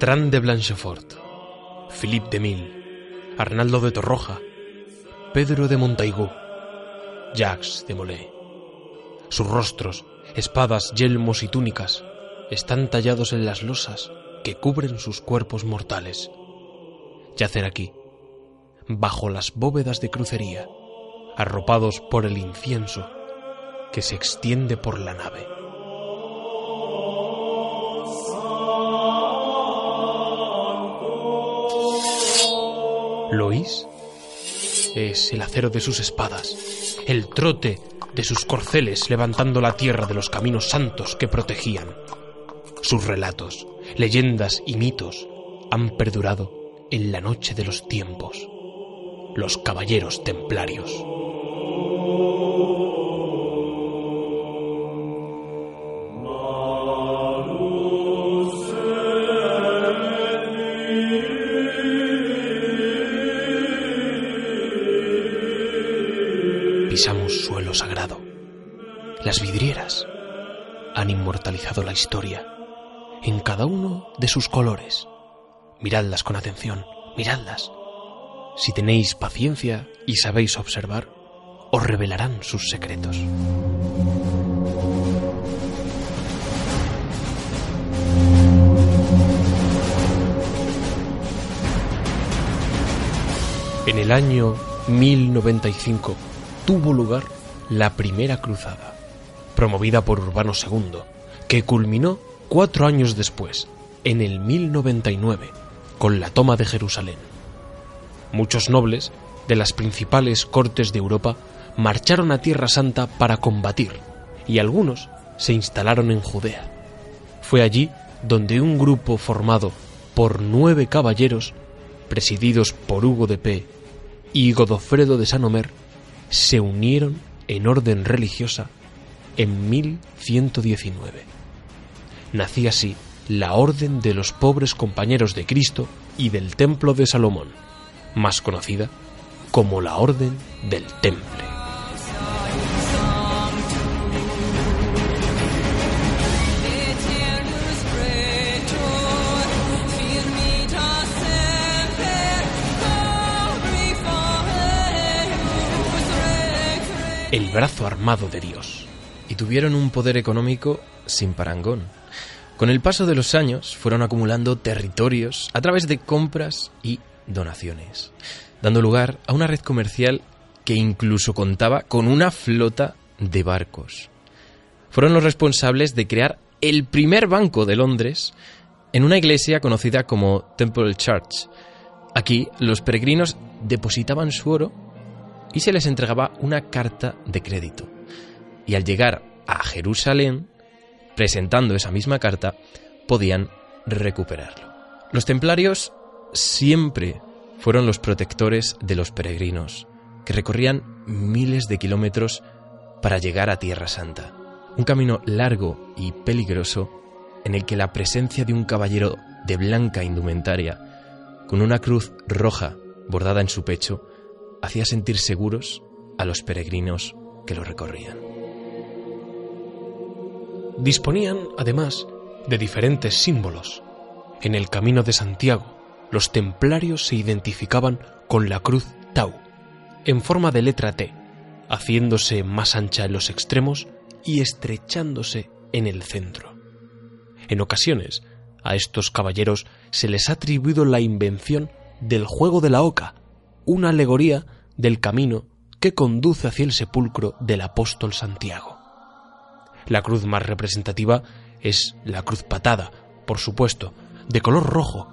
Bertrand de Blanchefort, Philippe de Mille, Arnaldo de Torroja, Pedro de Montaigu, Jacques de Molay. Sus rostros, espadas, yelmos y túnicas están tallados en las losas que cubren sus cuerpos mortales. Yacen aquí, bajo las bóvedas de crucería, arropados por el incienso que se extiende por la nave. ¿Lo oís? Es el acero de sus espadas, el trote de sus corceles levantando la tierra de los caminos santos que protegían. Sus relatos, leyendas y mitos han perdurado en la noche de los tiempos. Los caballeros templarios. La historia en cada uno de sus colores. Miradlas con atención, miradlas. Si tenéis paciencia y sabéis observar, os revelarán sus secretos. En el año 1095 tuvo lugar la primera cruzada, promovida por Urbano II, que culminó cuatro años después, en el 1099, con la toma de Jerusalén. Muchos nobles de las principales cortes de Europa marcharon a Tierra Santa para combatir, y algunos se instalaron en Judea. Fue allí donde un grupo formado por nueve caballeros, presididos por Hugo de P y Godofredo de Sanomer, se unieron en orden religiosa en 1119. Nacía así la Orden de los Pobres Compañeros de Cristo y del Templo de Salomón, más conocida como la Orden del Temple. el brazo armado de Dios. Y tuvieron un poder económico sin parangón. Con el paso de los años fueron acumulando territorios a través de compras y donaciones, dando lugar a una red comercial que incluso contaba con una flota de barcos. Fueron los responsables de crear el primer banco de Londres en una iglesia conocida como Temple Church. Aquí los peregrinos depositaban su oro y se les entregaba una carta de crédito. Y al llegar a Jerusalén, presentando esa misma carta, podían recuperarlo. Los templarios siempre fueron los protectores de los peregrinos, que recorrían miles de kilómetros para llegar a Tierra Santa. Un camino largo y peligroso en el que la presencia de un caballero de blanca indumentaria, con una cruz roja bordada en su pecho, hacía sentir seguros a los peregrinos que lo recorrían. Disponían, además, de diferentes símbolos. En el camino de Santiago, los templarios se identificaban con la cruz Tau, en forma de letra T, haciéndose más ancha en los extremos y estrechándose en el centro. En ocasiones, a estos caballeros se les ha atribuido la invención del juego de la oca, una alegoría del camino que conduce hacia el sepulcro del apóstol Santiago. La cruz más representativa es la cruz patada, por supuesto, de color rojo,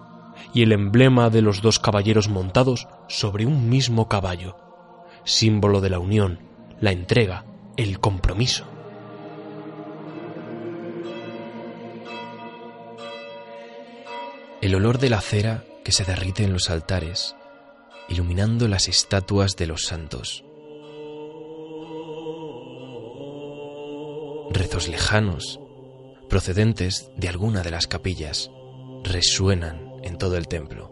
y el emblema de los dos caballeros montados sobre un mismo caballo, símbolo de la unión, la entrega, el compromiso. El olor de la cera que se derrite en los altares, iluminando las estatuas de los santos. Rezos lejanos, procedentes de alguna de las capillas, resuenan en todo el templo.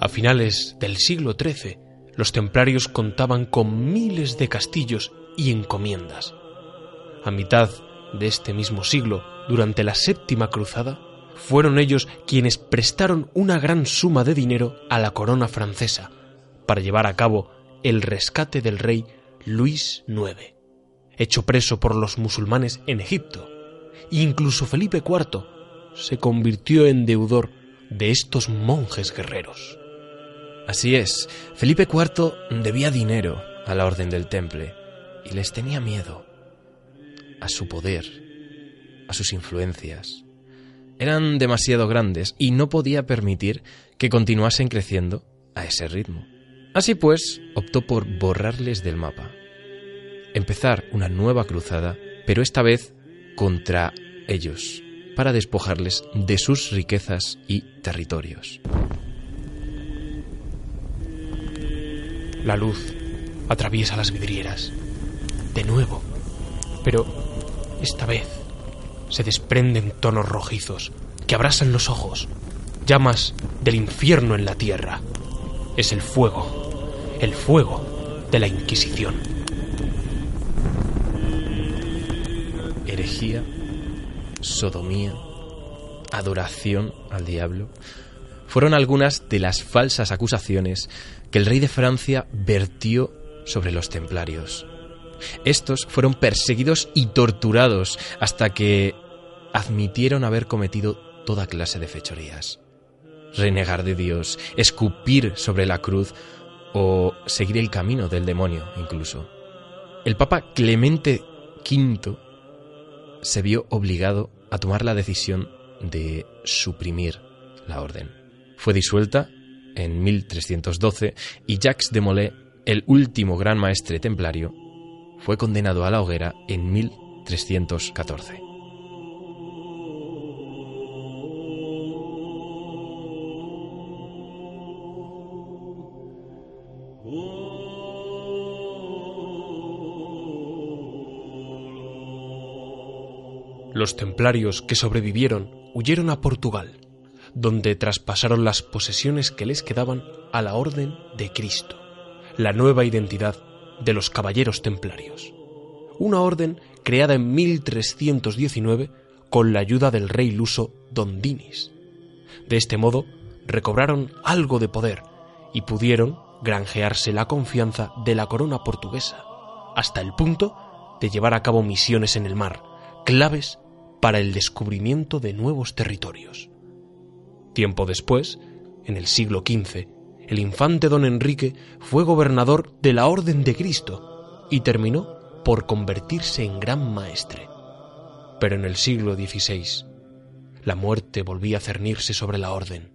A finales del siglo XIII, los templarios contaban con miles de castillos y encomiendas. A mitad de este mismo siglo, durante la séptima cruzada, fueron ellos quienes prestaron una gran suma de dinero a la corona francesa para llevar a cabo el rescate del rey Luis IX, hecho preso por los musulmanes en Egipto. Incluso Felipe IV se convirtió en deudor de estos monjes guerreros. Así es, Felipe IV debía dinero a la Orden del Temple y les tenía miedo a su poder, a sus influencias. Eran demasiado grandes y no podía permitir que continuasen creciendo a ese ritmo. Así pues, optó por borrarles del mapa. Empezar una nueva cruzada, pero esta vez contra ellos, para despojarles de sus riquezas y territorios. La luz atraviesa las vidrieras. De nuevo. Pero esta vez se desprenden tonos rojizos que abrasan los ojos. Llamas del infierno en la tierra. Es el fuego. El fuego de la Inquisición. Herejía, sodomía, adoración al diablo fueron algunas de las falsas acusaciones que el rey de Francia vertió sobre los templarios. Estos fueron perseguidos y torturados hasta que admitieron haber cometido toda clase de fechorías. Renegar de Dios, escupir sobre la cruz o seguir el camino del demonio incluso. El Papa Clemente V se vio obligado a tomar la decisión de suprimir la orden. Fue disuelta en 1312 y Jacques de Molay, el último gran maestre templario, fue condenado a la hoguera en 1314. Los templarios que sobrevivieron huyeron a Portugal donde traspasaron las posesiones que les quedaban a la Orden de Cristo, la nueva identidad de los Caballeros Templarios. Una orden creada en 1319 con la ayuda del rey luso Don Dinis. De este modo, recobraron algo de poder y pudieron granjearse la confianza de la corona portuguesa, hasta el punto de llevar a cabo misiones en el mar, claves para el descubrimiento de nuevos territorios. Tiempo después, en el siglo XV, el infante don Enrique fue gobernador de la Orden de Cristo y terminó por convertirse en gran maestre. Pero en el siglo XVI, la muerte volvía a cernirse sobre la Orden.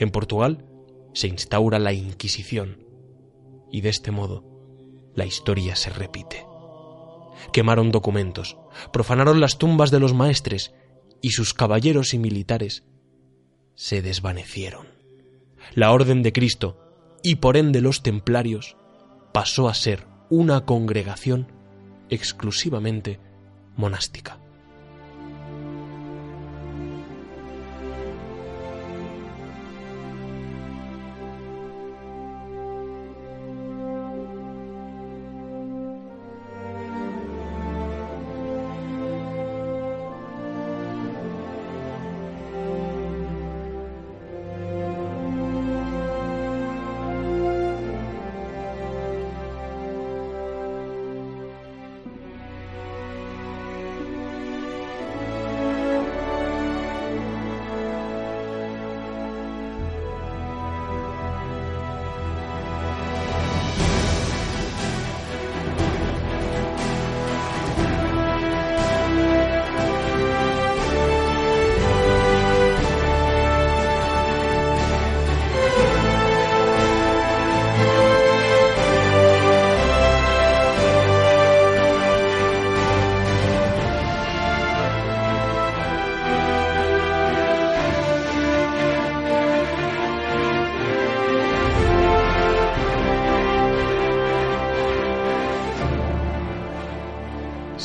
En Portugal se instaura la Inquisición y de este modo la historia se repite. Quemaron documentos, profanaron las tumbas de los maestres y sus caballeros y militares se desvanecieron. La Orden de Cristo, y por ende los templarios, pasó a ser una congregación exclusivamente monástica.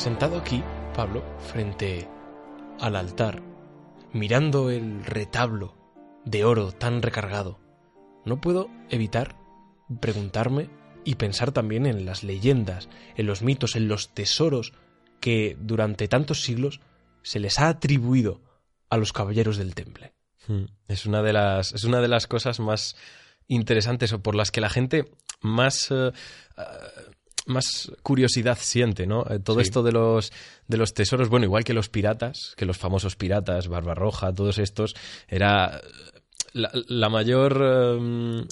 Sentado aquí, Pablo, frente al altar, mirando el retablo de oro tan recargado, no puedo evitar preguntarme y pensar también en las leyendas, en los mitos, en los tesoros que durante tantos siglos se les ha atribuido a los caballeros del temple. Hmm. Es una de las, es una de las cosas más interesantes o por las que la gente más, eh, más curiosidad siente, ¿no? Eh, todo esto de los, de los tesoros, bueno, igual que los piratas, que los famosos piratas, Barbarroja, todos estos, era la, mayor em,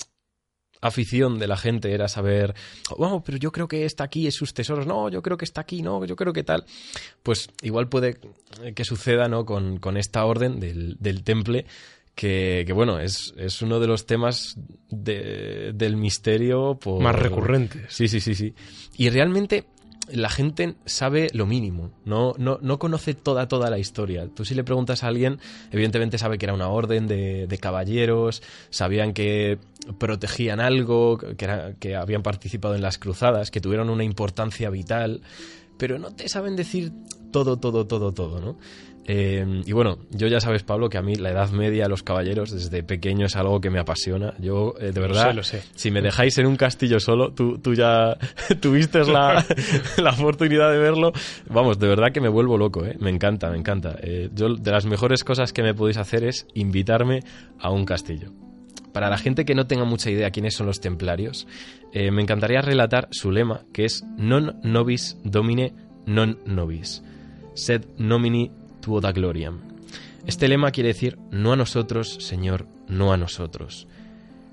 afición de la gente era saber, oh, pero yo creo que está aquí, es sus tesoros, no, yo creo que está aquí, no, yo creo que tal. Pues igual puede que suceda, ¿no? Con, esta orden del, del temple, que, bueno, es, es, uno de los temas del misterio más recurrentes. Sí, sí, sí, sí. Y realmente la gente sabe lo mínimo, no, no, no, conoce toda, toda la historia. Tú si le preguntas a alguien, evidentemente sabe que era una orden de, de caballeros, sabían que protegían algo, que, era, que habían participado en las cruzadas, que tuvieron una importancia vital, pero no te saben decir todo, todo, todo, todo, ¿no? Eh, y bueno, yo ya sabes, Pablo, que a mí la Edad Media, los caballeros, desde pequeño es algo que me apasiona. Yo, eh, de verdad, si me dejáis en un castillo solo, tú, tú ya tuviste la, la, oportunidad de verlo. Vamos, de verdad que me vuelvo loco, ¿eh? Me encanta, me encanta. Eh, yo, de las mejores cosas que me podéis hacer es invitarme a un castillo. Para la gente que no tenga mucha idea quiénes son los templarios, me encantaría relatar su lema, que es non nobis domine non nobis. Sed nomini Este lema quiere decir no a nosotros, Señor, no a nosotros,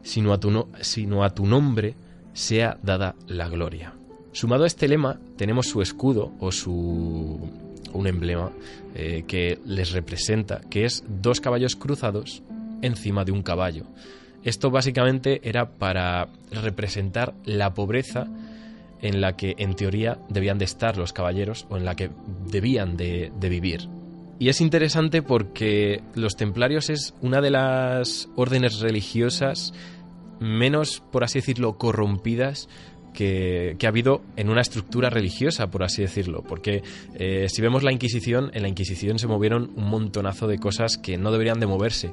sino a tu, no, sino a tu nombre sea dada la gloria. Sumado a este lema tenemos su escudo o su un emblema eh, que les representa, que es dos caballos cruzados encima de un caballo. Esto básicamente era para representar la pobreza en la que en teoría debían de estar los caballeros o en la que debían de vivir. Y es interesante porque los templarios es una de las órdenes religiosas menos, por así decirlo, corrompidas que, ha habido en una estructura religiosa, por así decirlo. Porque eh, si vemos la Inquisición, en la Inquisición se movieron un montonazo de cosas que no deberían de moverse.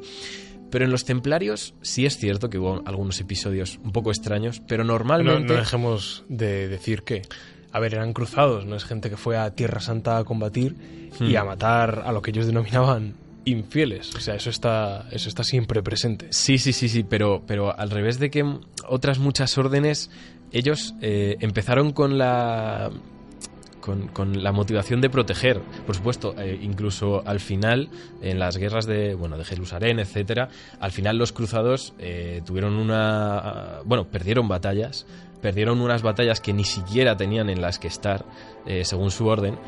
Pero en los templarios sí es cierto que hubo algunos episodios un poco extraños, pero normalmente... no dejemos de decir que a ver, eran cruzados, no es gente que fue a Tierra Santa a combatir y a hmm. matar a lo que ellos denominaban infieles. O sea, eso está, eso está siempre presente. Sí, sí, sí, sí, pero, pero al revés de que otras muchas órdenes, ellos eh, empezaron con la con, la motivación de proteger. Por supuesto, eh, incluso al final, en las guerras de, bueno, de Jerusalén, etcétera, al final los cruzados eh, tuvieron una. Bueno, perdieron batallas, perdieron unas batallas que ni siquiera tenían en las que estar, eh, según su orden,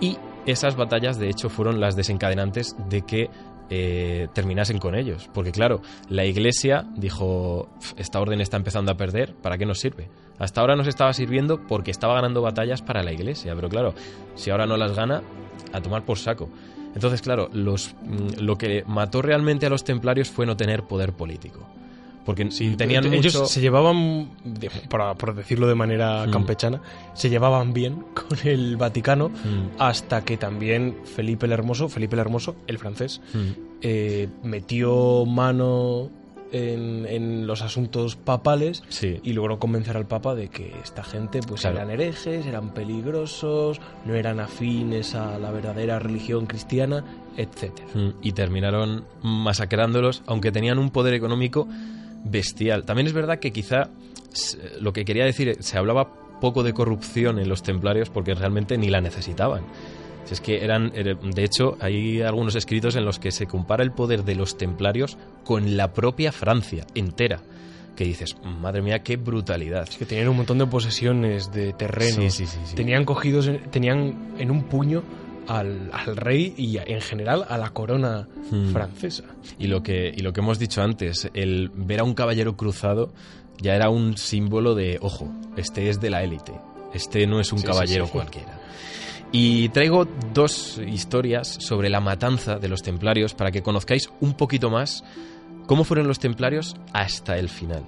y esas batallas, de hecho, fueron las desencadenantes de que eh, terminasen con ellos. Porque claro, la iglesia dijo, esta orden está empezando a perder, ¿para qué nos sirve? Hasta ahora nos estaba sirviendo porque estaba ganando batallas para la iglesia, pero claro, si ahora no las gana, a tomar por saco. Entonces, claro, los, mm, lo que mató realmente a los templarios fue no tener poder político. Porque tenían ellos se llevaban, por decirlo de manera hmm. campechana, se llevaban bien con el Vaticano hmm. hasta que también Felipe el Hermoso, Felipe el Hermoso, el francés, hmm. eh, metió mano en, los asuntos papales y logró convencer al Papa de que esta gente pues eran herejes, eran peligrosos, no eran afines a la verdadera religión cristiana, etc. Y terminaron masacrándolos, aunque tenían un poder económico bestial. También es verdad que quizá lo que quería decir, se hablaba poco de corrupción en los templarios porque realmente ni la necesitaban. es que eran, de hecho, hay algunos escritos en los que se compara el poder de los templarios con la propia Francia entera. Que dices, madre mía, qué brutalidad. Es que tenían un montón de posesiones de terreno. Sí, tenían cogidos, tenían en un puño al, rey y en general a la corona hmm. francesa. Y lo, que, y lo que hemos dicho antes, el ver a un caballero cruzado ya era un símbolo de, ojo, este es de la élite, este no es un caballero cualquiera. Y traigo dos historias sobre la matanza de los templarios para que conozcáis un poquito más cómo fueron los templarios hasta el final.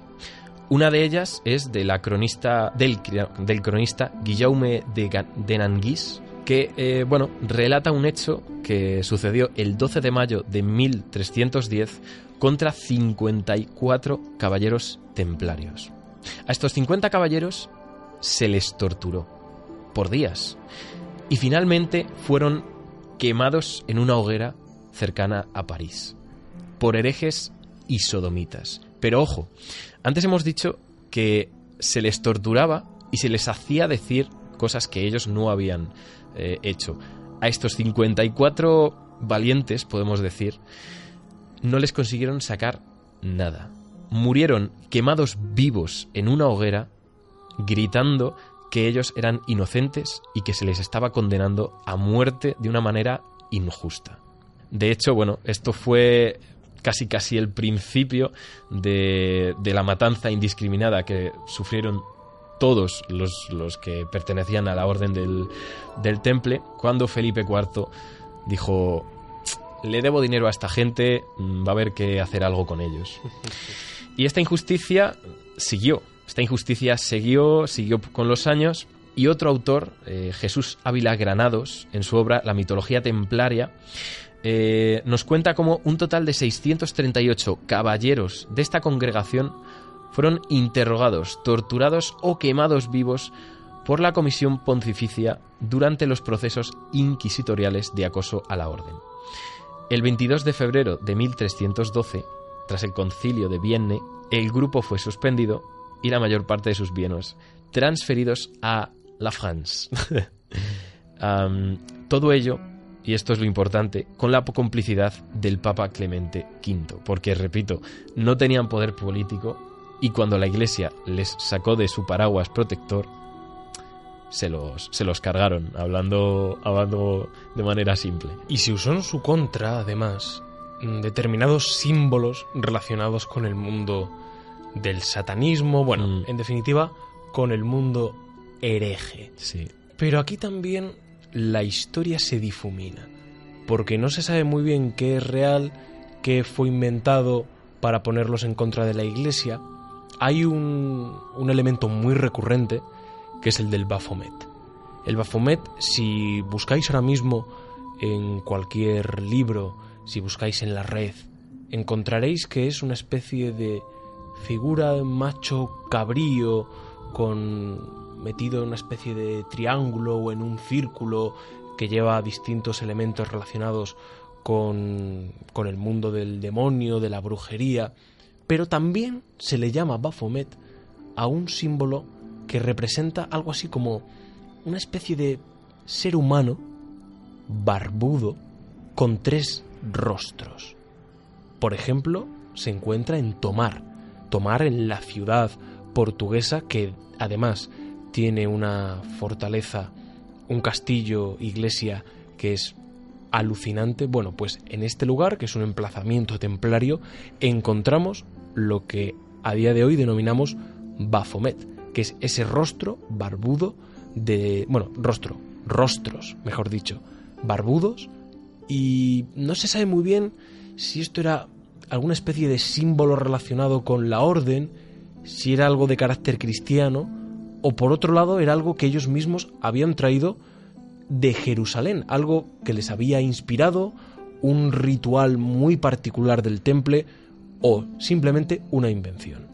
Una de ellas es de la cronista, del, del cronista Guillaume de, de Nanguis, que eh, bueno, relata un hecho que sucedió el 12 de mayo de 1310 contra 54 caballeros templarios. A estos 50 caballeros se les torturó por días y finalmente fueron quemados en una hoguera cercana a París por herejes y sodomitas. Pero ojo, antes hemos dicho que se les torturaba y se les hacía decir cosas que ellos no habían eh, hecho. A estos 54 valientes, podemos decir, no les consiguieron sacar nada. Murieron quemados vivos en una hoguera, gritando que ellos eran inocentes y que se les estaba condenando a muerte de una manera injusta. De hecho, bueno, esto fue casi casi el principio de, de la matanza indiscriminada que sufrieron todos los, que pertenecían a la orden del, del temple, cuando Felipe IV dijo, le debo dinero a esta gente, mm, va a haber que hacer algo con ellos. Y esta injusticia siguió, esta injusticia siguió, siguió con los años, y otro autor, eh, Jesús Ávila Granados, en su obra La mitología templaria, eh, nos cuenta cómo un total de 638 caballeros de esta congregación fueron interrogados, torturados o quemados vivos por la Comisión Pontificia durante los procesos inquisitoriales de acoso a la orden. El 22 de febrero de 1312, tras el concilio de Vienne, el grupo fue suspendido y la mayor parte de sus bienes transferidos a la France. todo ello, y esto es lo importante, con la complicidad del Papa Clemente V, porque, repito, no tenían poder político y cuando la iglesia les sacó de su paraguas protector, se los, se los cargaron, hablando, hablando de manera simple. Y se usó en su contra, además, determinados símbolos relacionados con el mundo del satanismo, bueno, mm. en definitiva, con el mundo hereje. Sí. Pero aquí también la historia se difumina, porque no se sabe muy bien qué es real, qué fue inventado para ponerlos en contra de la iglesia, hay un, elemento muy recurrente que es el del Baphomet. El Baphomet, si buscáis ahora mismo en cualquier libro, si buscáis en la red, encontraréis que es una especie de figura macho cabrío con metido en una especie de triángulo o en un círculo que lleva distintos elementos relacionados con el mundo del demonio, de la brujería. Pero también se le llama Baphomet a un símbolo que representa algo así como una especie de ser humano barbudo con tres rostros. Por ejemplo, se encuentra en Tomar, Tomar en la ciudad portuguesa que además tiene una fortaleza, un castillo, iglesia que es alucinante. Bueno, pues en este lugar, que es un emplazamiento templario, encontramos lo que a día de hoy denominamos Baphomet, que es ese rostro barbudo de... bueno, rostro, rostros, mejor dicho, barbudos, y no se sabe muy bien si esto era alguna especie de símbolo relacionado con la orden, si era algo de carácter cristiano, o por otro lado era algo que ellos mismos habían traído de Jerusalén, algo que les había inspirado, un ritual muy particular del temple o simplemente una invención.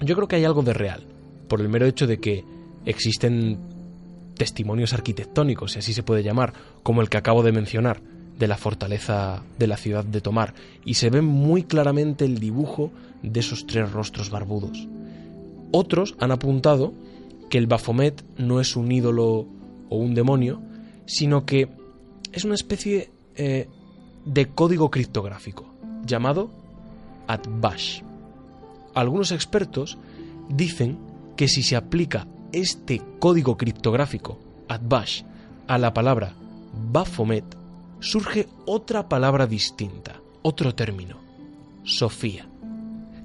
Yo creo que hay algo de real, por el mero hecho de que existen testimonios arquitectónicos, si así se puede llamar, como el que acabo de mencionar, de la fortaleza de la ciudad de Tomar, y se ve muy claramente el dibujo de esos tres rostros barbudos. Otros han apuntado que el Baphomet no es un ídolo o un demonio, sino que es una especie eh, de código criptográfico llamado Atbash. Algunos expertos dicen que si se aplica este código criptográfico Atbash a la palabra Baphomet, surge otra palabra distinta, otro término, Sofía,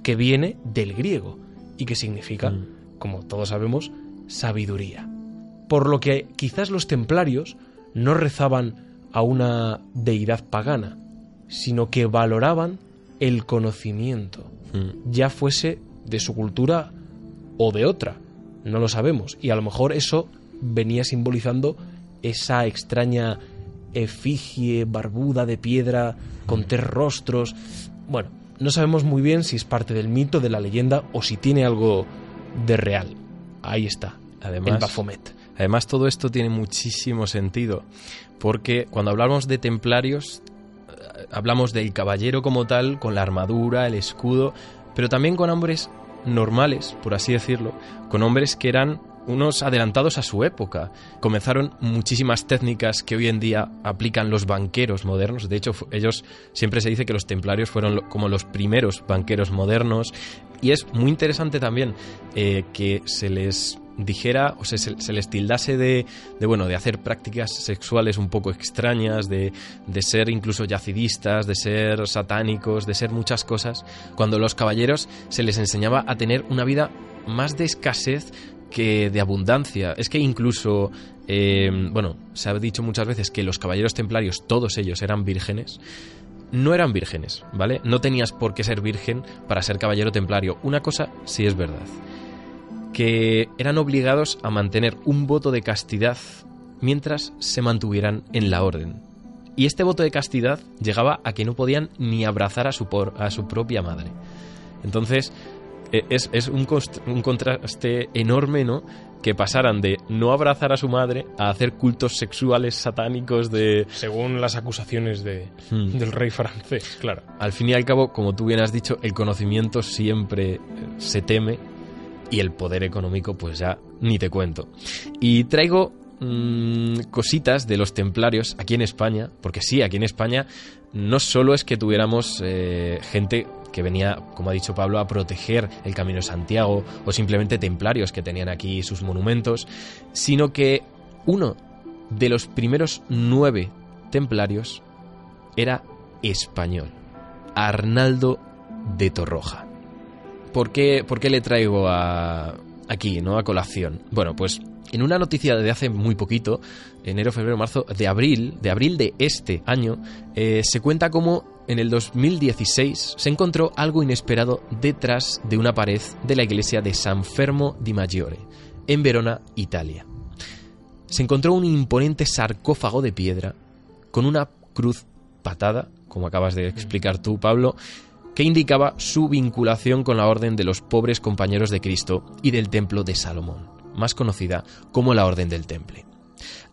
que viene del griego y que significa, mm. como todos sabemos, sabiduría por lo que quizás los templarios no rezaban a una deidad pagana, sino que valoraban el conocimiento, mm. ya fuese de su cultura o de otra, no lo sabemos. Y a lo mejor eso venía simbolizando esa extraña efigie barbuda de piedra con tres rostros. Bueno, no sabemos muy bien si es parte del mito, de la leyenda o si tiene algo de real. Ahí está, además, el Baphomet. Además, todo esto tiene muchísimo sentido, porque cuando hablamos de templarios, hablamos del caballero como tal, con la armadura, el escudo, pero también con hombres normales, por así decirlo, con hombres que eran unos adelantados a su época. Comenzaron muchísimas técnicas que hoy en día aplican los banqueros modernos. De hecho, ellos siempre se dice que los templarios fueron como los primeros banqueros modernos. Y es muy interesante también eh, que se les dijera o se, se les tildase de, de, bueno de hacer prácticas sexuales un poco extrañas de, de, ser incluso yacidistas de ser satánicos de ser muchas cosas cuando los caballeros se les enseñaba a tener una vida más de escasez que de abundancia. Es que incluso, eh, bueno, se ha dicho muchas veces que los caballeros templarios, todos ellos eran vírgenes. No eran vírgenes, ¿vale? No tenías por qué ser virgen para ser caballero templario. Una cosa sí es verdad. Que eran obligados a mantener un voto de castidad mientras se mantuvieran en la orden. Y este voto de castidad llegaba a que no podían ni abrazar a su, por, a su propia madre. Entonces, eh, es, es un, un, contraste enorme, ¿no? Que pasaran de no abrazar a su madre a hacer cultos sexuales satánicos de... Según las acusaciones de, hmm. del rey francés, claro. Al fin y al cabo, como tú bien has dicho, el conocimiento siempre se teme y el poder económico pues ya ni te cuento. Y traigo mmm, cositas de los templarios aquí en España, porque sí, aquí en España no solo es que tuviéramos eh, gente que venía, como ha dicho Pablo, a proteger el Camino de Santiago o simplemente templarios que tenían aquí sus monumentos, sino que uno de los primeros nueve templarios era español, Arnaldo de Torroja. ¿Por qué, por qué le traigo a, aquí, ¿no? A colación. Bueno, pues en una noticia de hace muy poquito, enero, febrero, marzo, de abril, de abril de este año, eh, se cuenta cómo en el 2016 se encontró algo inesperado detrás de una pared de la iglesia de San Fermo di Maggiore, en Verona, Italia. Se encontró un imponente sarcófago de piedra con una cruz patada, como acabas de explicar tú, Pablo, que indicaba su vinculación con la Orden de los Pobres Compañeros de Cristo y del Templo de Salomón, más conocida como la Orden del Temple.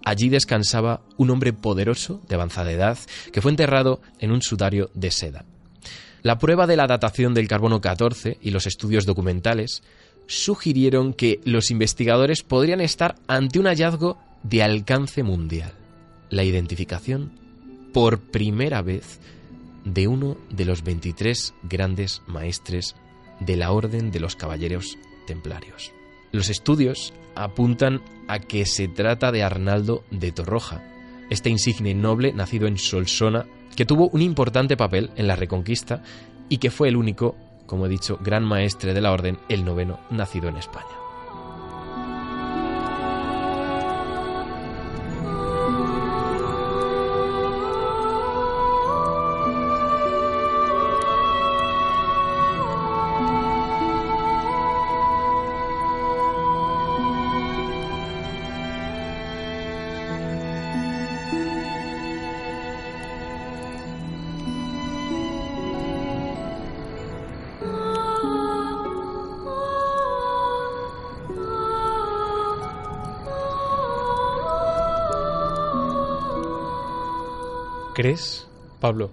Allí descansaba un hombre poderoso, de avanzada edad, que fue enterrado en un sudario de seda. La prueba de la datación del carbono 14 y los estudios documentales sugirieron que los investigadores podrían estar ante un hallazgo de alcance mundial, la identificación por primera vez de uno de los 23 grandes maestres de la Orden de los Caballeros Templarios. Los estudios apuntan a que se trata de Arnaldo de Torroja, este insigne noble nacido en Solsona, que tuvo un importante papel en la Reconquista y que fue el único, como he dicho, gran maestre de la orden, el noveno, nacido en España. ¿Crees, Pablo,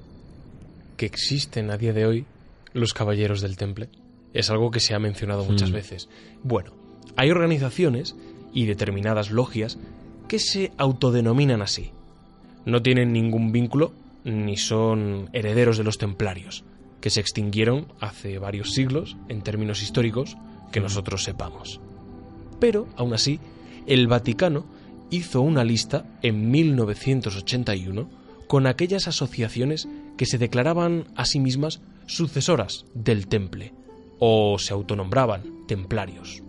que existen a día de hoy los caballeros del temple? Es algo que se ha mencionado muchas Mm. veces. Bueno, hay organizaciones y determinadas logias que se autodenominan así. No tienen ningún vínculo ni son herederos de los templarios, que se extinguieron hace varios siglos en términos históricos que nosotros sepamos. Pero, aún así, el Vaticano hizo una lista en 1981 con aquellas asociaciones que se declaraban a sí mismas sucesoras del temple o se autonombraban templarios.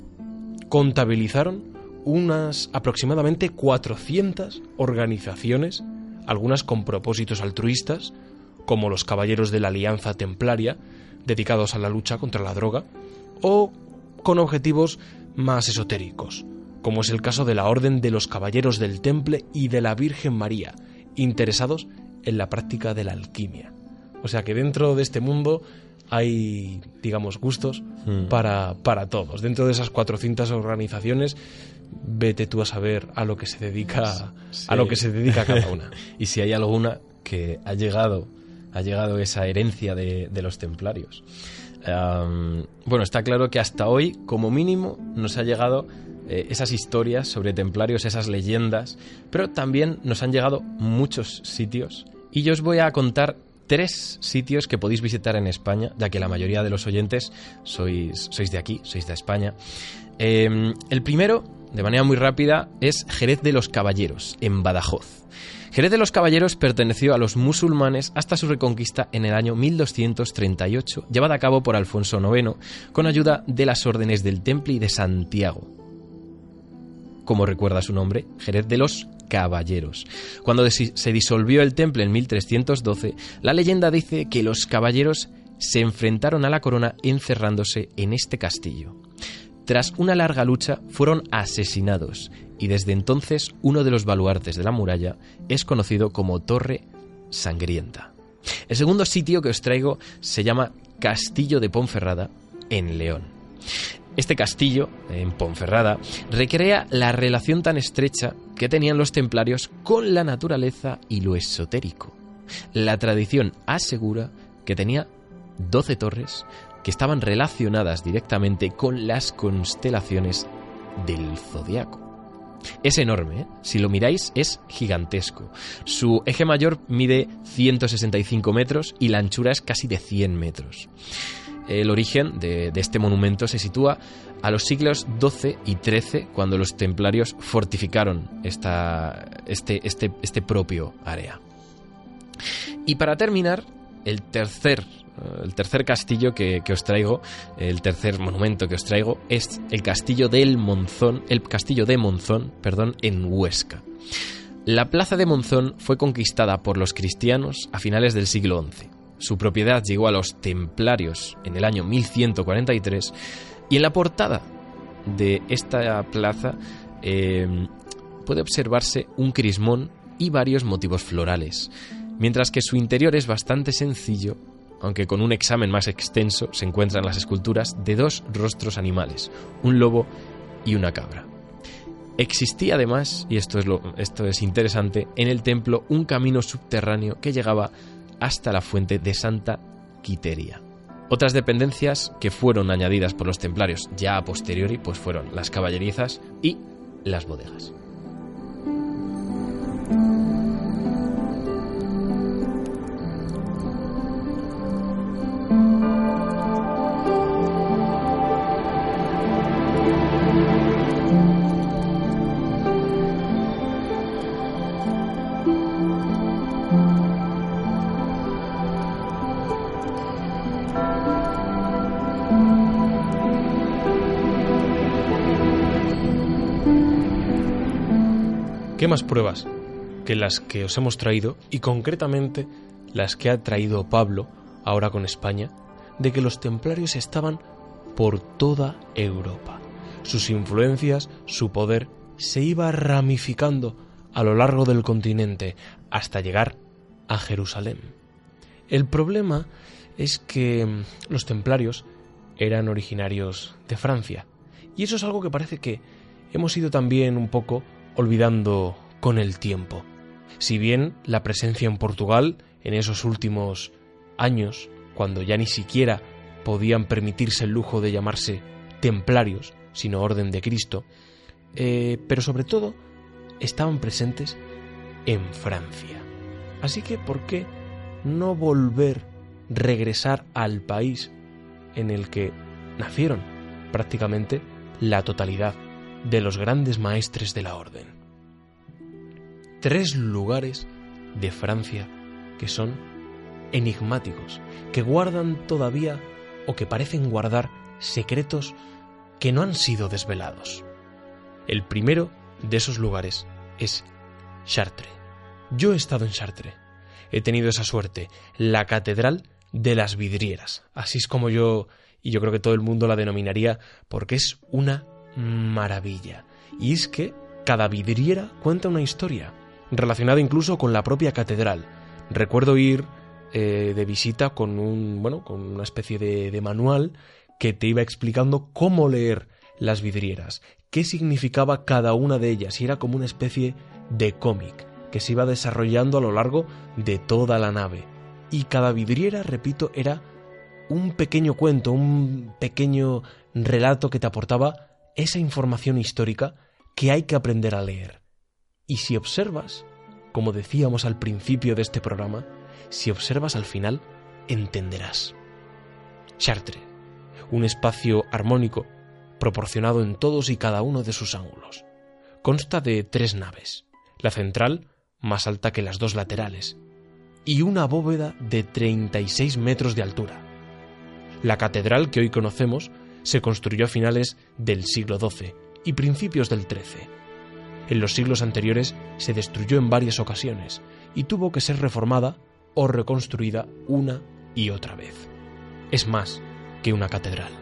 Contabilizaron unas aproximadamente 400 organizaciones, algunas con propósitos altruistas, como los Caballeros de la Alianza Templaria, dedicados a la lucha contra la droga, o con objetivos más esotéricos, como es el caso de la Orden de los Caballeros del Temple y de la Virgen María, interesados en la práctica de la alquimia. O sea que dentro de este mundo hay, digamos, gustos Hmm. para, para todos. Dentro de esas 400 organizaciones, vete tú a saber a lo que se dedica, Sí. a lo que se dedica cada una. y si hay alguna que ha llegado, ha llegado esa herencia de, de los templarios. Bueno, está claro que hasta hoy, como mínimo, nos ha llegado eh, esas historias sobre templarios, esas leyendas, pero también nos han llegado muchos sitios. Y yo os voy a contar tres sitios que podéis visitar en España, ya que la mayoría de los oyentes sois, sois de aquí, sois de España. Eh, el primero, de manera muy rápida, es Jerez de los Caballeros, en Badajoz. Jerez de los Caballeros perteneció a los musulmanes hasta su reconquista en el año 1238, llevada a cabo por Alfonso IX, con ayuda de las órdenes del Temple y de Santiago. Como recuerda su nombre, Jerez de los Caballeros. Cuando se disolvió el Temple en 1312, la leyenda dice que los caballeros se enfrentaron a la corona encerrándose en este castillo. Tras una larga lucha fueron asesinados y desde entonces uno de los baluartes de la muralla es conocido como Torre Sangrienta. El segundo sitio que os traigo se llama Castillo de Ponferrada en León. Este castillo, en Ponferrada, recrea la relación tan estrecha que tenían los templarios con la naturaleza y lo esotérico. La tradición asegura que tenía 12 torres que estaban relacionadas directamente con las constelaciones del zodiaco. Es enorme, ¿eh? si lo miráis es gigantesco. Su eje mayor mide 165 metros y la anchura es casi de 100 metros. El origen de, este monumento se sitúa a los siglos XII y XIII, cuando los templarios fortificaron esta, este, este, este propio área. Y para terminar, el tercer, el tercer castillo que, que os traigo, el tercer monumento que os traigo, es el castillo del Monzón, el castillo de Monzón, perdón, en Huesca. La plaza de Monzón fue conquistada por los cristianos a finales del siglo XI. Su propiedad llegó a los templarios en el año 1143 y en la portada de esta plaza eh, puede observarse un crismón y varios motivos florales, mientras que su interior es bastante sencillo, aunque con un examen más extenso se encuentran las esculturas de dos rostros animales, un lobo y una cabra. Existía además, y esto es, lo, esto es interesante, en el templo un camino subterráneo que llegaba hasta la fuente de Santa Quiteria. Otras dependencias que fueron añadidas por los templarios ya a posteriori pues fueron las caballerizas y las bodegas. ¿Qué más pruebas que las que os hemos traído y concretamente las que ha traído Pablo ahora con España de que los templarios estaban por toda Europa? Sus influencias, su poder se iba ramificando a lo largo del continente hasta llegar a Jerusalén. El problema es que mm, los templarios eran originarios de Francia y eso es algo que parece que hemos ido también un poco olvidando con el tiempo. Si bien la presencia en Portugal en esos últimos años, cuando ya ni siquiera podían permitirse el lujo de llamarse templarios, sino Orden de Cristo, eh, pero sobre todo estaban presentes en Francia. Así que, ¿por qué no volver, regresar al país en el que nacieron prácticamente la totalidad de los grandes maestres de la orden. Tres lugares de Francia que son enigmáticos, que guardan todavía o que parecen guardar secretos que no han sido desvelados. El primero de esos lugares es Chartres. Yo he estado en Chartres. He tenido esa suerte, la Catedral de las Vidrieras. Así es como yo y yo creo que todo el mundo la denominaría porque es una maravilla. Y es que cada vidriera cuenta una historia, relacionada incluso con la propia catedral. Recuerdo ir eh, de visita con un, bueno, con una especie de, de manual que te iba explicando cómo leer las vidrieras, qué significaba cada una de ellas, y era como una especie de cómic que se iba desarrollando a lo largo de toda la nave. Y cada vidriera, repito, era un pequeño cuento, un pequeño relato que te aportaba esa información histórica que hay que aprender a leer. Y si observas, como decíamos al principio de este programa, si observas al final, entenderás. Chartres, un espacio armónico proporcionado en todos y cada uno de sus ángulos. Consta de tres naves, la central, más alta que las dos laterales, y una bóveda de 36 metros de altura. La catedral que hoy conocemos se construyó a finales del siglo XII y principios del XIII. En los siglos anteriores se destruyó en varias ocasiones y tuvo que ser reformada o reconstruida una y otra vez. Es más que una catedral,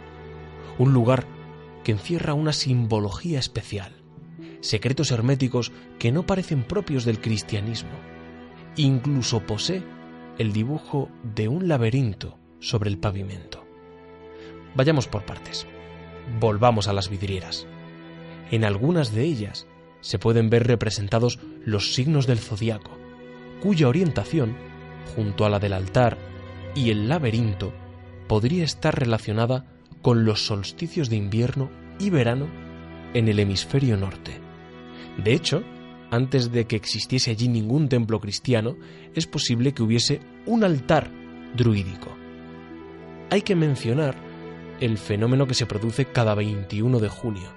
un lugar que encierra una simbología especial, secretos herméticos que no parecen propios del cristianismo. Incluso posee el dibujo de un laberinto sobre el pavimento. Vayamos por partes. Volvamos a las vidrieras. En algunas de ellas se pueden ver representados los signos del zodiaco, cuya orientación, junto a la del altar y el laberinto, podría estar relacionada con los solsticios de invierno y verano en el hemisferio norte. De hecho, antes de que existiese allí ningún templo cristiano, es posible que hubiese un altar druídico. Hay que mencionar el fenómeno que se produce cada 21 de junio,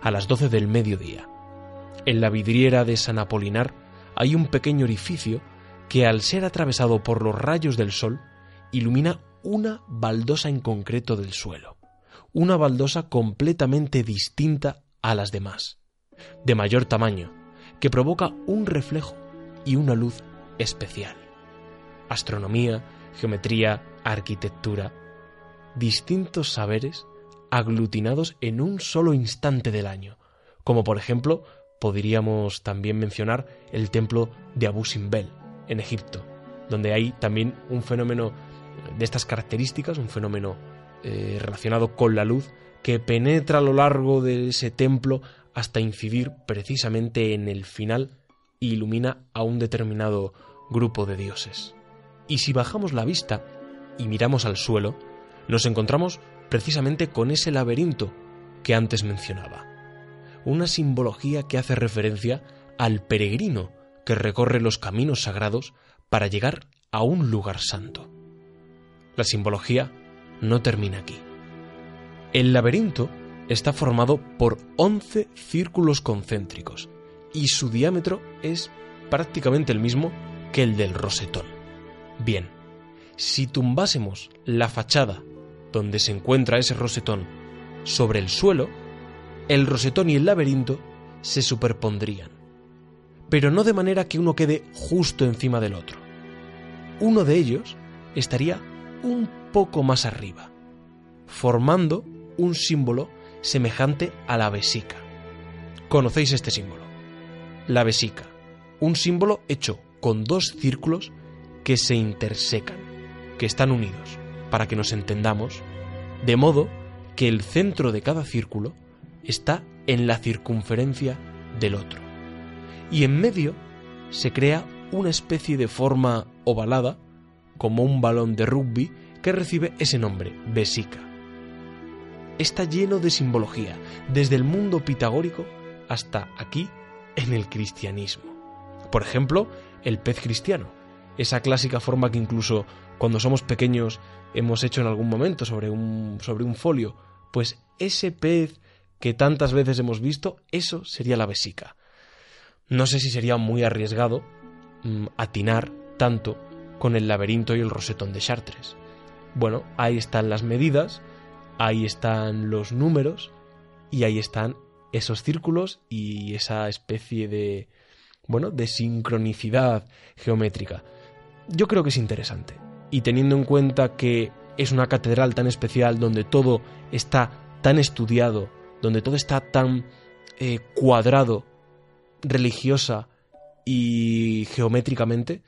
a las 12 del mediodía. En la vidriera de San Apolinar hay un pequeño orificio que al ser atravesado por los rayos del sol ilumina una baldosa en concreto del suelo una baldosa completamente distinta a las demás, de mayor tamaño, que provoca un reflejo y una luz especial. Astronomía, geometría, arquitectura, distintos saberes aglutinados en un solo instante del año, como por ejemplo podríamos también mencionar el templo de Abu Simbel en Egipto, donde hay también un fenómeno de estas características, un fenómeno eh, relacionado con la luz que penetra a lo largo de ese templo hasta incidir precisamente en el final e ilumina a un determinado grupo de dioses. Y si bajamos la vista y miramos al suelo, nos encontramos precisamente con ese laberinto que antes mencionaba. Una simbología que hace referencia al peregrino que recorre los caminos sagrados para llegar a un lugar santo. La simbología no termina aquí. El laberinto está formado por 11 círculos concéntricos y su diámetro es prácticamente el mismo que el del rosetón. Bien, si tumbásemos la fachada donde se encuentra ese rosetón sobre el suelo, el rosetón y el laberinto se superpondrían, pero no de manera que uno quede justo encima del otro. Uno de ellos estaría un poco más arriba, formando un símbolo semejante a la vesica. ¿Conocéis este símbolo? La vesica, un símbolo hecho con dos círculos que se intersecan, que están unidos, para que nos entendamos, de modo que el centro de cada círculo está en la circunferencia del otro. Y en medio se crea una especie de forma ovalada, como un balón de rugby, que recibe ese nombre, vesica. Está lleno de simbología, desde el mundo pitagórico hasta aquí en el cristianismo. Por ejemplo, el pez cristiano, esa clásica forma que incluso cuando somos pequeños hemos hecho en algún momento sobre un, sobre un folio, pues ese pez que tantas veces hemos visto, eso sería la vesica. No sé si sería muy arriesgado mm, atinar tanto con el laberinto y el rosetón de Chartres. Bueno, ahí están las medidas, ahí están los números y ahí están esos círculos y esa especie de bueno, de sincronicidad geométrica. Yo creo que es interesante. Y teniendo en cuenta que es una catedral tan especial donde todo está tan estudiado, donde todo está tan eh, cuadrado religiosa y geométricamente,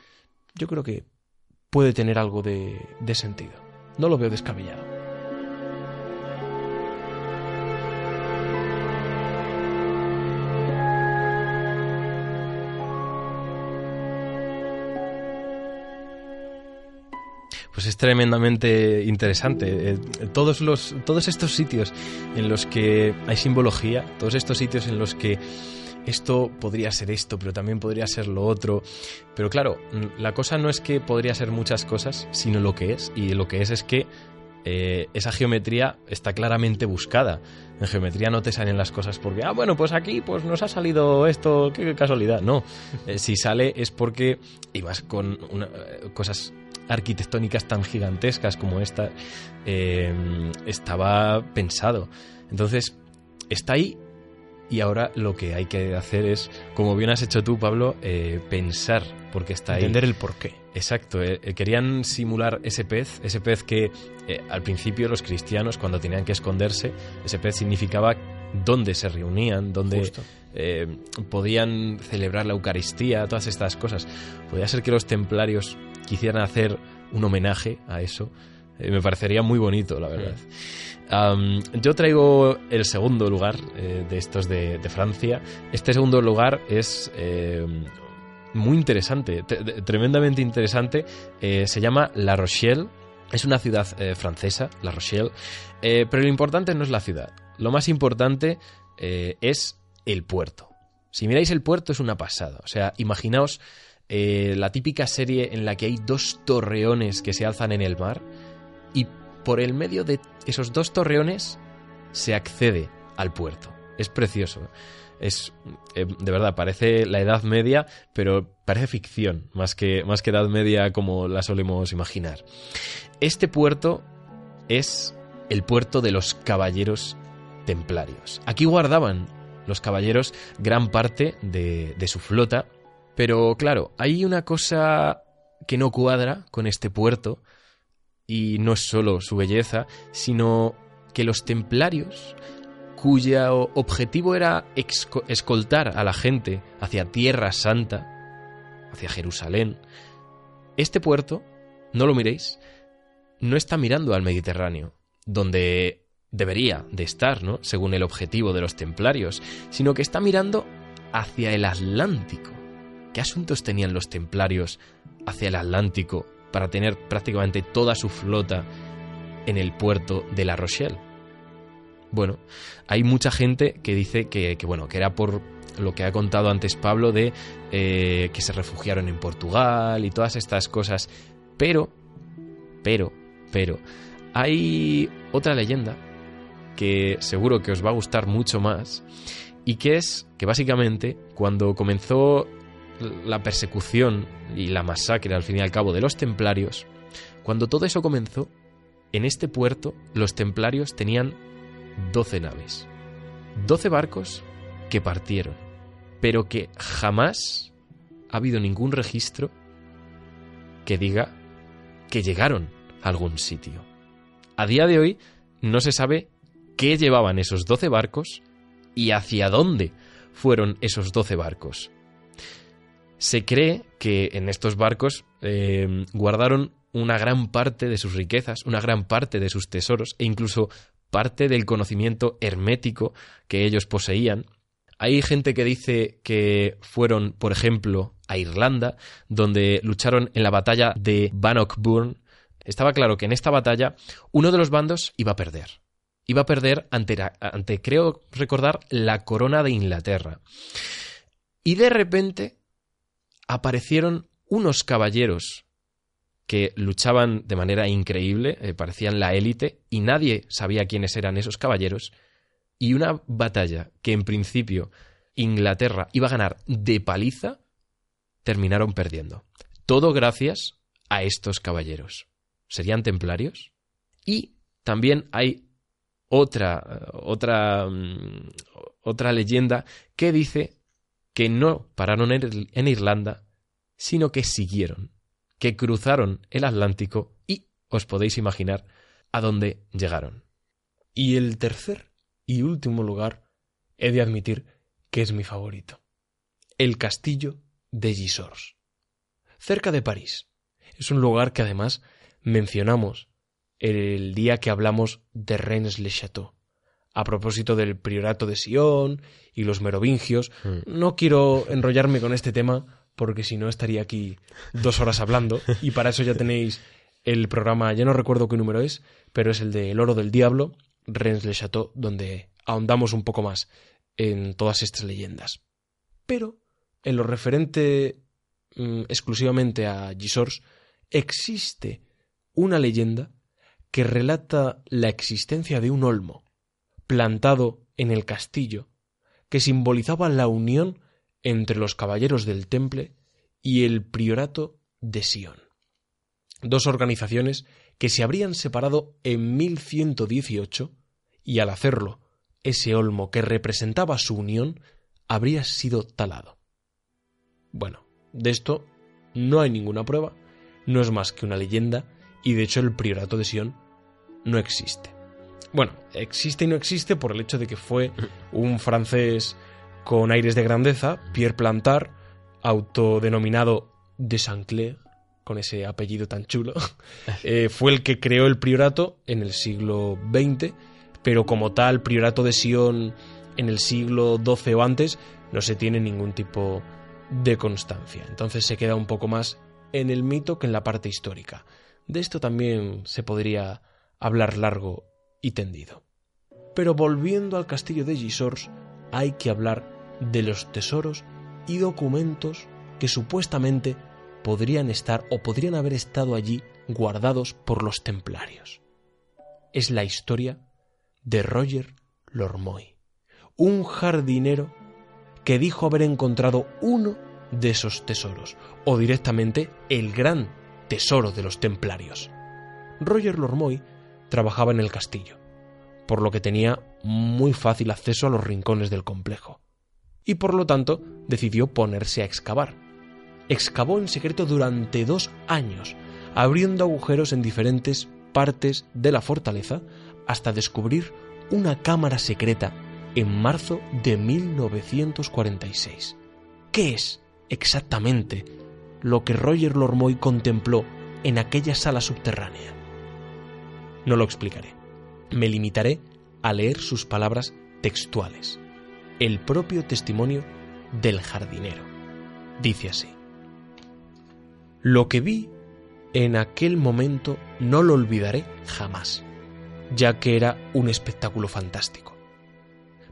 yo creo que puede tener algo de, de sentido. No lo veo descabellado. Pues es tremendamente interesante. Eh, todos, los, todos estos sitios en los que hay simbología, todos estos sitios en los que esto podría ser esto, pero también podría ser lo otro. Pero claro, la cosa no es que podría ser muchas cosas, sino lo que es. Y lo que es es que eh, esa geometría está claramente buscada. En geometría no te salen las cosas porque, ah, bueno, pues aquí pues nos ha salido esto, qué, casualidad. No, eh, si sale es porque ibas con cosas arquitectónicas tan gigantescas como esta, eh, estaba pensado. Entonces, está ahí y ahora lo que hay que hacer es, como bien has hecho tú, Pablo, eh, pensar porque está ahí. Entender el porqué. Exacto. Eh, querían simular ese pez, ese pez que al principio los cristianos, cuando tenían que esconderse, ese pez significaba dónde se reunían, dónde podían celebrar la Eucaristía, todas estas cosas. Podría ser que los templarios quisieran hacer un homenaje a eso, eh, me parecería muy bonito, la verdad. yo traigo el segundo lugar eh, de estos de, Francia. Este segundo lugar es eh, muy interesante, tremendamente interesante. se llama La Rochelle. Es una ciudad francesa, La Rochelle. pero lo importante no es la ciudad. Lo más importante es el puerto. Si miráis el puerto es una pasada. O sea, imaginaos eh, la típica serie en la que hay dos torreones que se alzan en el mar y por el medio de esos dos torreones se accede al puerto. Es precioso. Es, eh, de verdad, parece la Edad Media, pero parece ficción, más que, más que Edad Media como la solemos imaginar. Este puerto es el puerto de los caballeros templarios. Aquí guardaban los caballeros gran parte de, de su flota pero claro, hay una cosa que no cuadra con este puerto, y no es solo su belleza, sino que los templarios, cuyo objetivo era escoltar a la gente hacia Tierra Santa, hacia Jerusalén, este puerto, no lo miréis, no está mirando al Mediterráneo, donde debería de estar, ¿no? Según el objetivo de los templarios, sino que está mirando hacia el Atlántico. ¿Qué asuntos tenían los templarios hacia el Atlántico para tener prácticamente toda su flota en el puerto de La Rochelle? Bueno, hay mucha gente que dice que, bueno, que era por lo que ha contado antes Pablo de eh, que se refugiaron en Portugal y todas estas cosas. Pero, pero, pero, hay otra leyenda que seguro que os va a gustar mucho más y que es que básicamente cuando comenzó la persecución y la masacre al fin y al cabo de los templarios, cuando todo eso comenzó, en este puerto los templarios tenían 12 naves, 12 barcos que partieron, pero que jamás ha habido ningún registro que diga que llegaron a algún sitio. A día de hoy no se sabe qué llevaban esos 12 barcos y hacia dónde fueron esos 12 barcos. Se cree que en estos barcos eh, guardaron una gran parte de sus riquezas, una gran parte de sus tesoros e incluso parte del conocimiento hermético que ellos poseían. Hay gente que dice que fueron, por ejemplo, a Irlanda, donde lucharon en la batalla de Bannockburn. Estaba claro que en esta batalla uno de los bandos iba a perder. Iba a perder ante, creo recordar, la corona de Inglaterra. Y de repente aparecieron unos caballeros que luchaban de manera increíble, eh, parecían la élite, y nadie sabía quiénes eran esos caballeros, y una batalla que en principio Inglaterra iba a ganar de paliza, terminaron perdiendo. Todo gracias a estos caballeros. ¿Serían templarios? Y también hay otra, otra, mm, otra leyenda que dice que no pararon en Irlanda, sino que siguieron, que cruzaron el Atlántico y, os podéis imaginar, a donde llegaron. Y el tercer y último lugar, he de admitir que es mi favorito. El castillo de Gisors, cerca de París. Es un lugar que además mencionamos el día que hablamos de Rennes-le-Château, a propósito del priorato de Sion y los merovingios. Mm. No quiero enrollarme con este tema porque si no estaría aquí dos horas hablando y para eso ya tenéis el programa, ya no recuerdo qué número es, pero es el de El oro del diablo, Rennes-le-Château, donde ahondamos un poco más en todas estas leyendas. Pero en lo referente mm, exclusivamente a Gisors, existe una leyenda que relata la existencia de un olmo plantado en el castillo que simbolizaba la unión entre los caballeros del Temple y el priorato de Sion. Dos organizaciones que se habrían separado en 1118 y al hacerlo, ese olmo que representaba su unión habría sido talado. Bueno, de esto no hay ninguna prueba, no es más que una leyenda y de hecho el priorato de Sion no existe. Bueno, existe y no existe por el hecho de que fue un francés con aires de grandeza, Pierre Plantard, autodenominado de Saint-Clair, con ese apellido tan chulo, eh, fue el que creó el priorato en el siglo XX, pero como tal, priorato de Sion en el siglo XII o antes, no se tiene ningún tipo de constancia. Entonces se queda un poco más en el mito que en la parte histórica. De esto también se podría hablar largo y tendido. Pero volviendo al castillo de Gisors, hay que hablar de los tesoros y documentos que supuestamente podrían estar o podrían haber estado allí guardados por los templarios. Es la historia de Roger Lormoy, un jardinero que dijo haber encontrado uno de esos tesoros, o directamente el gran tesoro de los templarios. Roger Lormoy trabajaba en el castillo, por lo que tenía muy fácil acceso a los rincones del complejo, y por lo tanto decidió ponerse a excavar. Excavó en secreto durante dos años, abriendo agujeros en diferentes partes de la fortaleza hasta descubrir una cámara secreta en marzo de 1946. ¿Qué es exactamente lo que Roger Lormoy contempló en aquella sala subterránea? No lo explicaré. Me limitaré a leer sus palabras textuales, el propio testimonio del jardinero. Dice así. Lo que vi en aquel momento no lo olvidaré jamás, ya que era un espectáculo fantástico.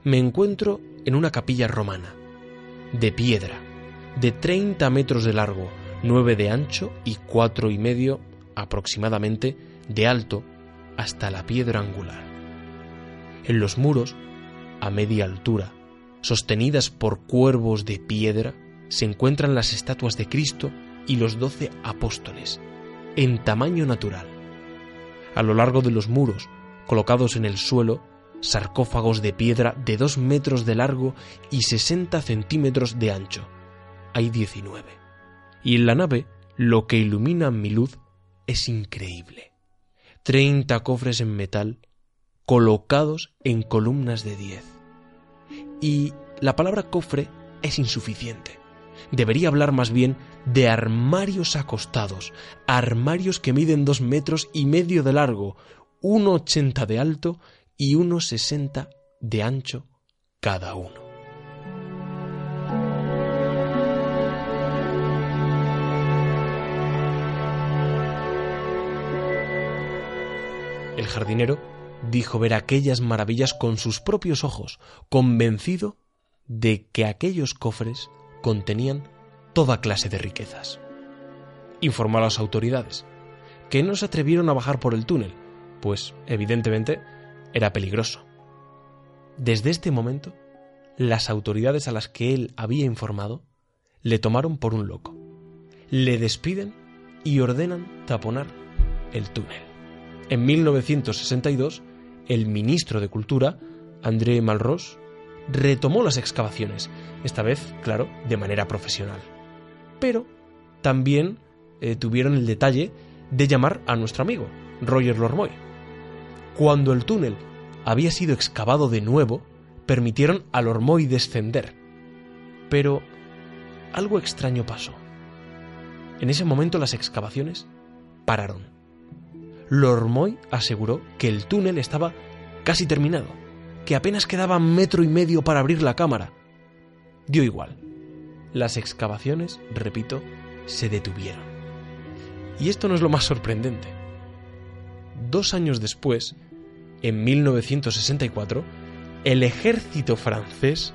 Me encuentro en una capilla romana, de piedra, de 30 metros de largo, 9 de ancho y cuatro y medio aproximadamente de alto hasta la piedra angular. En los muros, a media altura, sostenidas por cuervos de piedra, se encuentran las estatuas de Cristo y los doce apóstoles, en tamaño natural. A lo largo de los muros, colocados en el suelo, sarcófagos de piedra de dos metros de largo y sesenta centímetros de ancho. Hay diecinueve. Y en la nave, lo que ilumina mi luz es increíble. Treinta cofres en metal colocados en columnas de diez. Y la palabra cofre es insuficiente. Debería hablar más bien de armarios acostados, armarios que miden dos metros y medio de largo, uno ochenta de alto y uno sesenta de ancho cada uno. El jardinero dijo ver aquellas maravillas con sus propios ojos, convencido de que aquellos cofres contenían toda clase de riquezas. Informó a las autoridades, que no se atrevieron a bajar por el túnel, pues, evidentemente, era peligroso. Desde este momento, las autoridades a las que él había informado le tomaron por un loco. Le despiden y ordenan taponar el túnel. En 1962, el ministro de Cultura, André Malraux, retomó las excavaciones, esta vez, claro, de manera profesional. Pero también eh, tuvieron el detalle de llamar a nuestro amigo, Roger Lormoy. Cuando el túnel había sido excavado de nuevo, permitieron al Ormoy descender. Pero algo extraño pasó. En ese momento las excavaciones pararon. Lormoy aseguró que el túnel estaba casi terminado, que apenas quedaba metro y medio para abrir la cámara. Dio igual. Las excavaciones, repito, se detuvieron. Y esto no es lo más sorprendente. Dos años después, en 1964, el ejército francés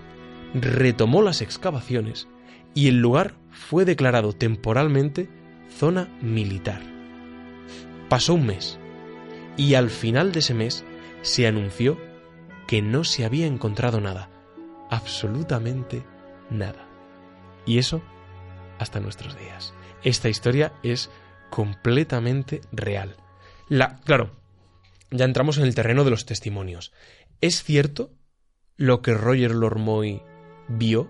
retomó las excavaciones y el lugar fue declarado temporalmente zona militar. Pasó un mes y al final de ese mes se anunció que no se había encontrado nada, absolutamente nada. Y eso hasta nuestros días. Esta historia es completamente real. La, claro, ya entramos en el terreno de los testimonios. ¿Es cierto lo que Roger Lormoy vio?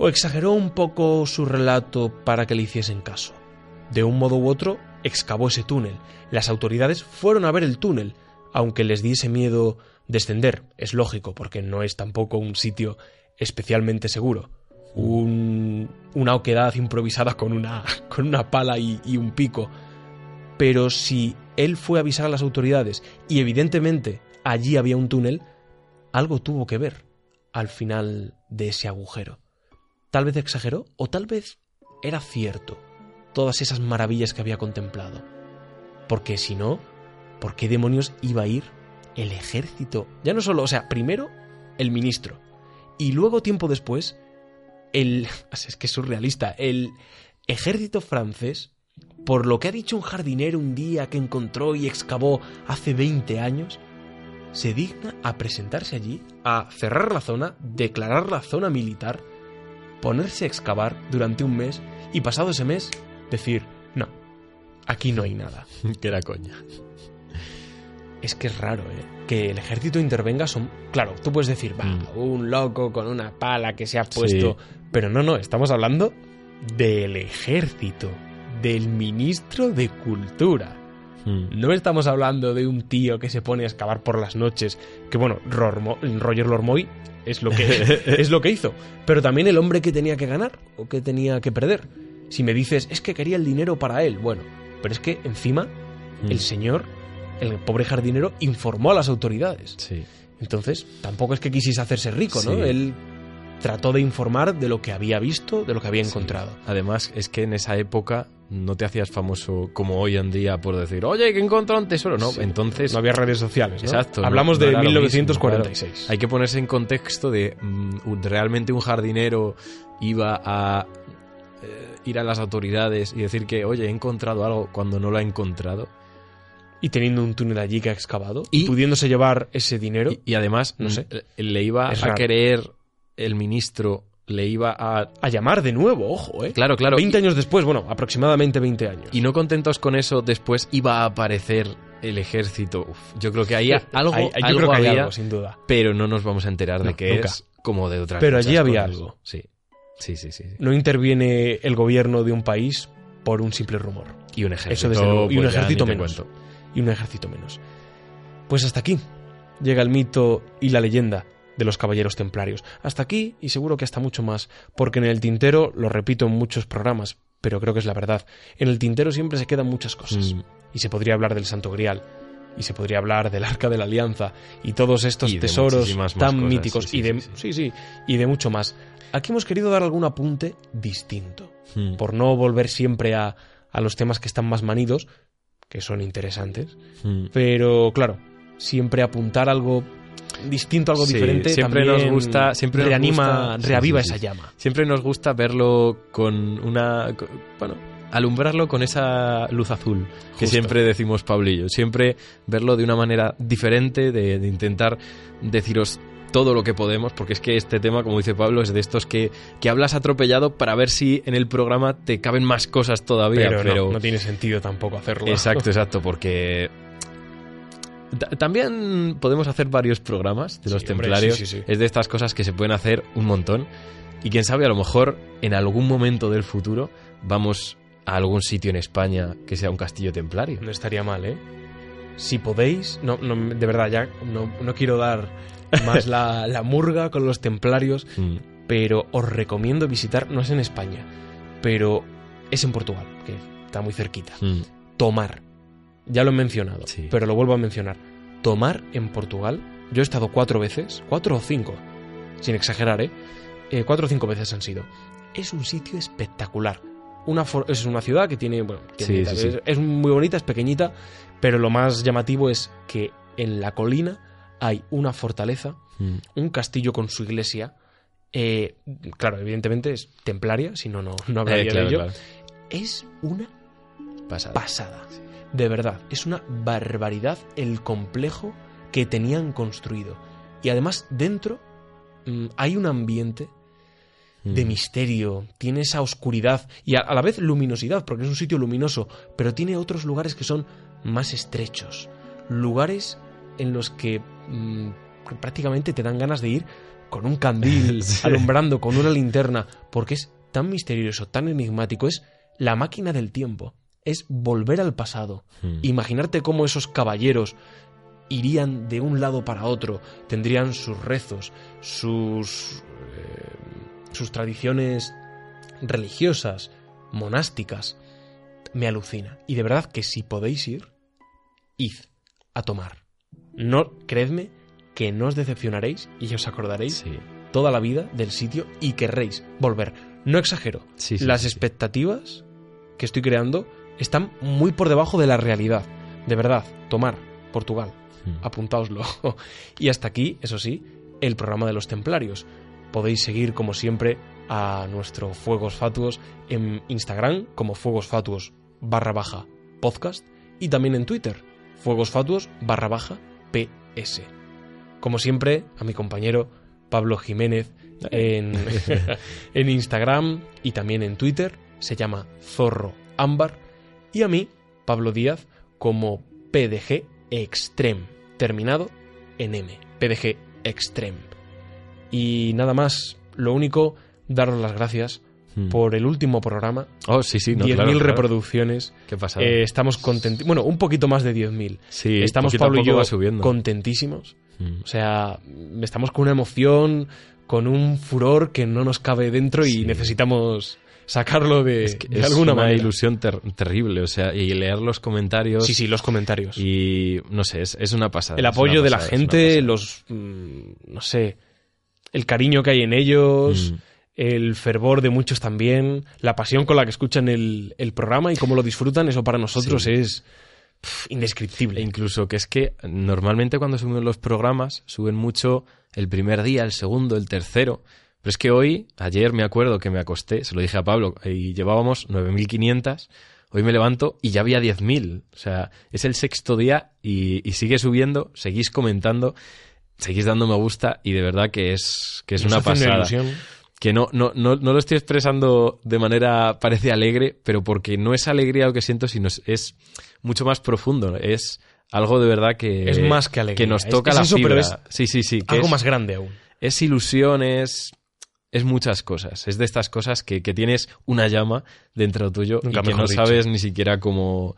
¿O exageró un poco su relato para que le hiciesen caso? De un modo u otro, excavó ese túnel. Las autoridades fueron a ver el túnel, aunque les diese miedo descender. Es lógico, porque no es tampoco un sitio especialmente seguro. Un, una oquedad improvisada con una, con una pala y, y un pico. Pero si él fue a avisar a las autoridades y evidentemente allí había un túnel, algo tuvo que ver al final de ese agujero. Tal vez exageró o tal vez era cierto todas esas maravillas que había contemplado. Porque si no, ¿por qué demonios iba a ir el ejército? Ya no solo, o sea, primero el ministro y luego tiempo después el es que es surrealista, el ejército francés por lo que ha dicho un jardinero un día que encontró y excavó hace 20 años, se digna a presentarse allí, a cerrar la zona, declarar la zona militar, ponerse a excavar durante un mes y pasado ese mes decir, no, aquí no hay nada. que era coña. Es que es raro, ¿eh? Que el ejército intervenga son... Claro, tú puedes decir, va, Mm. un loco con una pala que se ha puesto... Sí. Pero no, no, estamos hablando del ejército, del ministro de Cultura. Mm. No estamos hablando de un tío que se pone a excavar por las noches, que bueno, Roger Lormoy es lo que es lo que hizo, pero también el hombre que tenía que ganar o que tenía que perder. Si me dices, es que quería el dinero para él, bueno, pero es que encima Mm. el señor, el pobre jardinero informó a las autoridades. Sí. Entonces, tampoco es que quisiese hacerse rico, ¿no? Sí. Él trató de informar de lo que había visto, de lo que había encontrado. Además, es que en esa época no te hacías famoso como hoy en día por decir, oye, que he encontrado un tesoro. No, Sí. entonces No había redes sociales, ¿no? Exacto, Hablamos no- de era lo mismo, 1946. claro. Hay que ponerse en contexto de mm, realmente un jardinero iba a ir a las autoridades y decir que, oye, he encontrado algo cuando no lo ha encontrado. Y teniendo un túnel allí que ha excavado, Y- pudiéndose llevar ese dinero, Y, y además, No sé. le iba a querer el ministro, le iba a... a llamar de nuevo, ojo, ¿eh? Claro, claro. 20 años después, bueno, aproximadamente 20 años. Y no contentos con eso, después iba a aparecer el ejército. Uf, yo creo que ahí algo, Hay- hay- yo algo creo que hay había, algo, sin duda. pero no nos vamos a enterar de qué nunca. es como de otras Pero allí había cosas. algo. Sí, sí, sí, sí. sí. No interviene el gobierno de un país por un simple rumor. Y un ejército. Eso desde luego. Y un pues ejército menos. cuento. Y un ejército menos. Pues hasta aquí llega el mito y la leyenda de los caballeros templarios. Hasta aquí y seguro que hasta mucho más, porque en el tintero, lo repito en muchos programas, pero creo que es la verdad, en el tintero siempre se quedan muchas cosas. Mm. Y se podría hablar del Santo Grial, y se podría hablar del Arca de la Alianza, y todos estos Y tesoros tan míticos, sí, sí, y de, sí, sí, sí, y de mucho más. Aquí hemos querido dar algún apunte distinto Mm. por no volver siempre a, a los temas que están más manidos, que son interesantes, Mm. pero claro, siempre apuntar algo distinto, algo Sí, diferente, siempre nos gusta- siempre nos reanima, gusta- sí, reaviva sí, sí. esa llama. Siempre nos gusta verlo con una. con- bueno, alumbrarlo con esa luz azul que siempre decimos yo. Siempre verlo de una manera diferente, de, de intentar deciros todo lo que podemos, porque es que este tema, como dice Pablo, es de estos que, que hablas atropellado para ver si en el programa te caben más cosas todavía. Pero, Pero, no, no tiene sentido tampoco hacerlo. Exacto, exacto, porque ta- también podemos hacer varios programas de los Sí, hombre, templarios. sí, sí, sí. Es de estas cosas que se pueden hacer un montón. Y quién sabe, a lo mejor en algún momento del futuro vamos a algún sitio en España que sea un castillo templario. No estaría mal, ¿eh? si podéis, no, no, de verdad, ya no, no quiero dar más la, la murga con los templarios, Mm. pero os recomiendo visitar, no es en España, pero es en Portugal, que está muy cerquita. Mm. Tomar. Ya lo he mencionado, Sí. pero lo vuelvo a mencionar. Tomar en Portugal, yo he estado cuatro veces, cuatro o cinco, sin exagerar, ¿eh? Eh, cuatro o cinco veces han sido. Es un sitio espectacular. Una for- es una ciudad que tiene, bueno, tiene- Sí, sí, sí. Es, es muy bonita, es pequeñita, pero lo más llamativo es que en la colina hay una fortaleza, Mm. un castillo con su iglesia. eh, claro, evidentemente es templaria, si no, no, no hablaría Eh, claro, de ello. claro. Es una Pasada. pasada. De verdad, es una barbaridad el complejo que tenían construido. Y además dentro mm, hay un ambiente de Mm. misterio, tiene esa oscuridad y a la vez luminosidad, porque es un sitio luminoso, pero tiene otros lugares que son más estrechos, lugares en los que mm, prácticamente te dan ganas de ir con un candil, Sí. alumbrando con una linterna, porque es tan misterioso, tan enigmático, es la máquina del tiempo, es volver al pasado, Mm. imaginarte cómo esos caballeros irían de un lado para otro, tendrían sus rezos, sus, eh, sus tradiciones religiosas, monásticas. Me alucina. Y de verdad que si podéis ir, id a tomar. No, creedme que no os decepcionaréis y os acordaréis Sí. toda la vida del sitio y querréis volver. No exagero. Sí, sí, Las expectativas que estoy creando están muy por debajo de la realidad. De verdad, tomar, Portugal, Mm. apuntaoslo. y hasta aquí, eso sí, el programa de los templarios. Podéis seguir, como siempre, a nuestro Fuegos Fatuos en Instagram como Fuegos Fatuos barra baja podcast y también en Twitter, Fuegos Fatuos barra baja PS. Como siempre, a mi compañero Pablo Jiménez en, en Instagram y también en Twitter, se llama Zorro Ámbar, y a mí, Pablo Díaz, como PDG Extreme, terminado en M, PDG Extreme. Y nada más, lo único, daros las gracias Mm. por el último programa, Oh, sí, sí. no, 10.000 claro, claro. reproducciones, Qué pasada. eh, estamos contentos, bueno, un poquito más de 10.000. sí, Estamos Pablo y yo contentísimos. Mm. O sea, estamos con una emoción, con un furor que no nos cabe dentro y necesitamos sacarlo de, Es que de es alguna una manera. ilusión ter- terrible, o sea, y leer los comentarios Sí, sí, los comentarios. y no sé, es, es una pasada. el apoyo de la gente, los. mm, no sé. El cariño que hay en ellos, Mm. El fervor de muchos también, la pasión con la que escuchan el, el programa y cómo lo disfrutan, eso para nosotros Sí. es indescriptible. E incluso que es que normalmente cuando suben los programas suben mucho el primer día, el segundo, el tercero. Pero es que hoy, ayer me acuerdo que me acosté, se lo dije a Pablo, y llevábamos 9.500. Hoy me levanto y ya había 10.000. O sea, es el sexto día y, y sigue subiendo, seguís comentando, seguís dando me gusta y de verdad que es, que es Nos una pasada. ilusión. Que no, no, no, no lo estoy expresando de manera parece alegre, pero porque no es alegría lo que siento, sino es, es mucho más profundo. Es algo de verdad que Es más que alegría. que nos toca es la eso, pero es sí, sí, sí. que Algo más grande aún. es ilusión, es, es muchas cosas. Es de estas cosas que, que tienes una llama dentro tuyo Nunca y que no dicho. sabes ni siquiera cómo,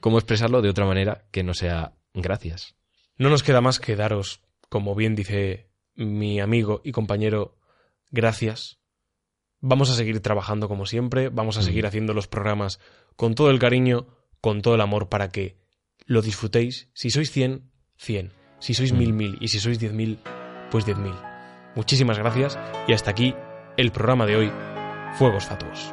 cómo expresarlo de otra manera que no sea gracias. No nos queda más que daros, como bien dice mi amigo y compañero, gracias. Vamos a seguir trabajando como siempre, vamos a Mm. seguir haciendo los programas con todo el cariño, con todo el amor para que lo disfrutéis. Si sois 100, 100. Si sois Mm. mil, mil. Y si sois 10.000, pues 10.000. Muchísimas gracias y hasta aquí el programa de hoy, Fuegos Fatuos.